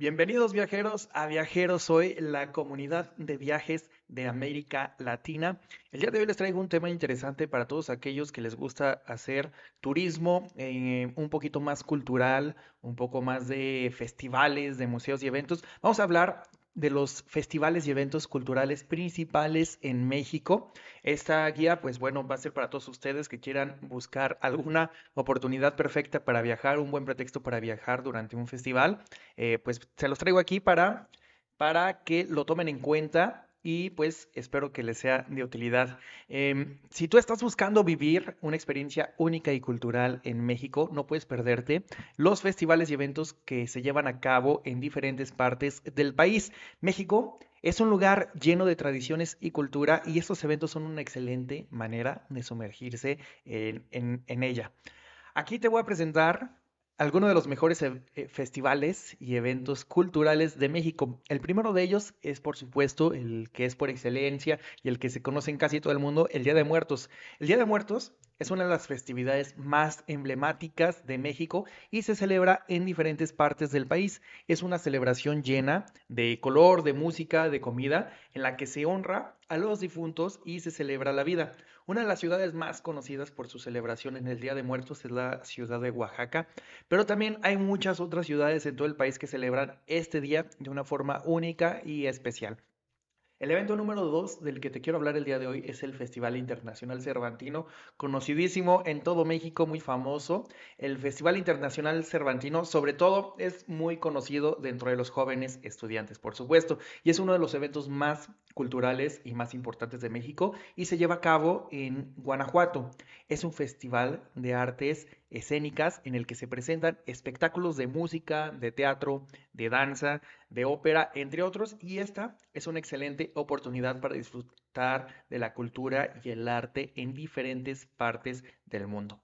Bienvenidos viajeros a Viajeros Hoy, la comunidad de viajes de América Latina. El día de hoy les traigo un tema interesante para todos aquellos que les gusta hacer turismo eh, un poquito más cultural, un poco más de festivales, de museos y eventos. Vamos a hablar de los festivales y eventos culturales principales en México. Esta guía, pues bueno, va a ser para todos ustedes que quieran buscar alguna oportunidad perfecta para viajar, un buen pretexto para viajar durante un festival. Eh, pues se los traigo aquí para, para que lo tomen en cuenta y pues espero que les sea de utilidad. Em, si tú estás buscando vivir una experiencia única y cultural en México, no puedes perderte los festivales y eventos que se llevan a cabo en diferentes partes del país. México es un lugar lleno de tradiciones y cultura y estos eventos son una excelente manera de sumergirse en, en ella. Aquí te voy a presentar algunos de los mejores e, eh, festivales y eventos culturales de México. El primero de ellos es, por supuesto, el que es por excelencia y el que se conoce en casi todo el mundo, el Día de Muertos. El Día de Muertos es una de las festividades más emblemáticas de México y se celebra en diferentes partes del país. Es una celebración llena de color, de música, de comida, en la que se honra a los difuntos y se celebra la vida. Una de las ciudades más conocidas por su celebración en el Día de Muertos es la ciudad de Oaxaca, pero también hay muchas otras ciudades en todo el país que celebran este día de una forma única y especial. El evento número dos del que te quiero hablar el día de hoy es el Festival Internacional Cervantino, conocidísimo en todo México, muy famoso. El Festival Internacional Cervantino, sobre todo, es muy conocido dentro de los jóvenes estudiantes, por supuesto, y es uno de los eventos más culturales y más importantes de México y se lleva a cabo en Guanajuato. Es un festival de artes escénicas en el que se presentan espectáculos de música, de teatro, de danza, de ópera, entre otros, y esta es una excelente oportunidad para disfrutar de la cultura y el arte en diferentes partes del mundo.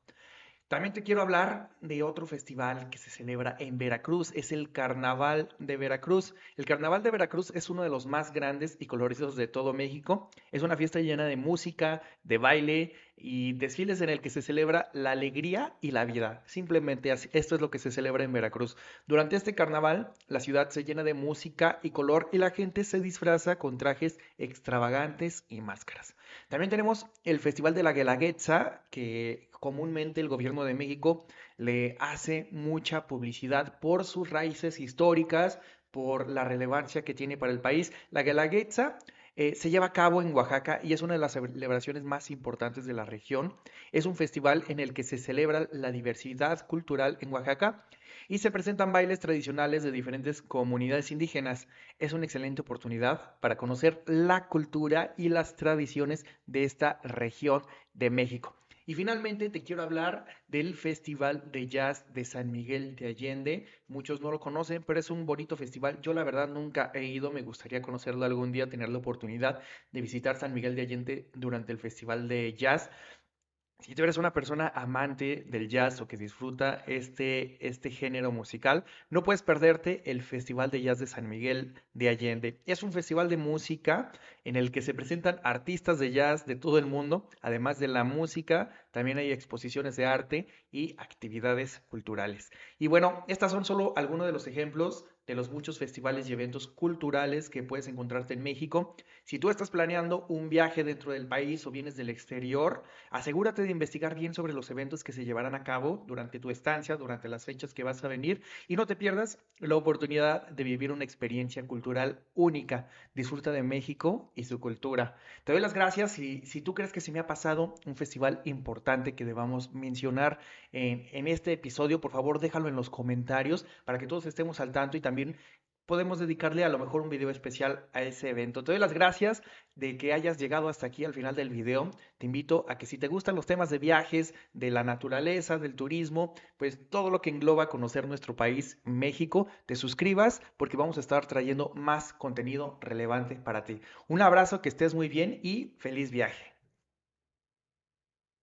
También te quiero hablar de otro festival que se celebra en Veracruz, es el Carnaval de Veracruz. El Carnaval de Veracruz es uno de los más grandes y coloridos de todo México. Es una fiesta llena de música, de baile y desfiles en el que se celebra la alegría y la vida. Simplemente esto es lo que se celebra en Veracruz. Durante este carnaval, la ciudad se llena de música y color y la gente se disfraza con trajes extravagantes y máscaras. También tenemos el Festival de la Guelaguetza, que comúnmente el gobierno de México le hace mucha publicidad por sus raíces históricas, por la relevancia que tiene para el país. La Guelaguetza eh, se lleva a cabo en Oaxaca y es una de las celebraciones más importantes de la región. Es un festival en el que se celebra la diversidad cultural en Oaxaca y se presentan bailes tradicionales de diferentes comunidades indígenas. Es una excelente oportunidad para conocer la cultura y las tradiciones de esta región de México. Y finalmente te quiero hablar del Festival de Jazz de San Miguel de Allende. Muchos no lo conocen, pero es un bonito festival. Yo la verdad nunca he ido, me gustaría conocerlo algún día, tener la oportunidad de visitar San Miguel de Allende durante el Festival de Jazz. Si tú eres una persona amante del jazz o que disfruta este, este género musical, no puedes perderte el Festival de Jazz de San Miguel de Allende. Es un festival de música en el que se presentan artistas de jazz de todo el mundo. Además de la música, también hay exposiciones de arte y actividades culturales. Y bueno, estas son solo algunos de los ejemplos de los muchos festivales y eventos culturales que puedes encontrarte en México. Si tú estás planeando un viaje dentro del país o vienes del exterior, asegúrate de investigar bien sobre los eventos que se llevarán a cabo durante tu estancia, durante las fechas que vas a venir y no te pierdas la oportunidad de vivir una experiencia cultural única. Disfruta de México y su cultura. Te doy las gracias y si tú crees que se me ha pasado un festival importante que debamos mencionar en, en este episodio, por favor déjalo en los comentarios para que todos estemos al tanto y también también podemos dedicarle a lo mejor un video especial a ese evento. Te doy las gracias de que hayas llegado hasta aquí al final del video. Te invito a que si te gustan los temas de viajes, de la naturaleza, del turismo, pues todo lo que engloba conocer nuestro país, México, te suscribas porque vamos a estar trayendo más contenido relevante para ti. Un abrazo, que estés muy bien y feliz viaje.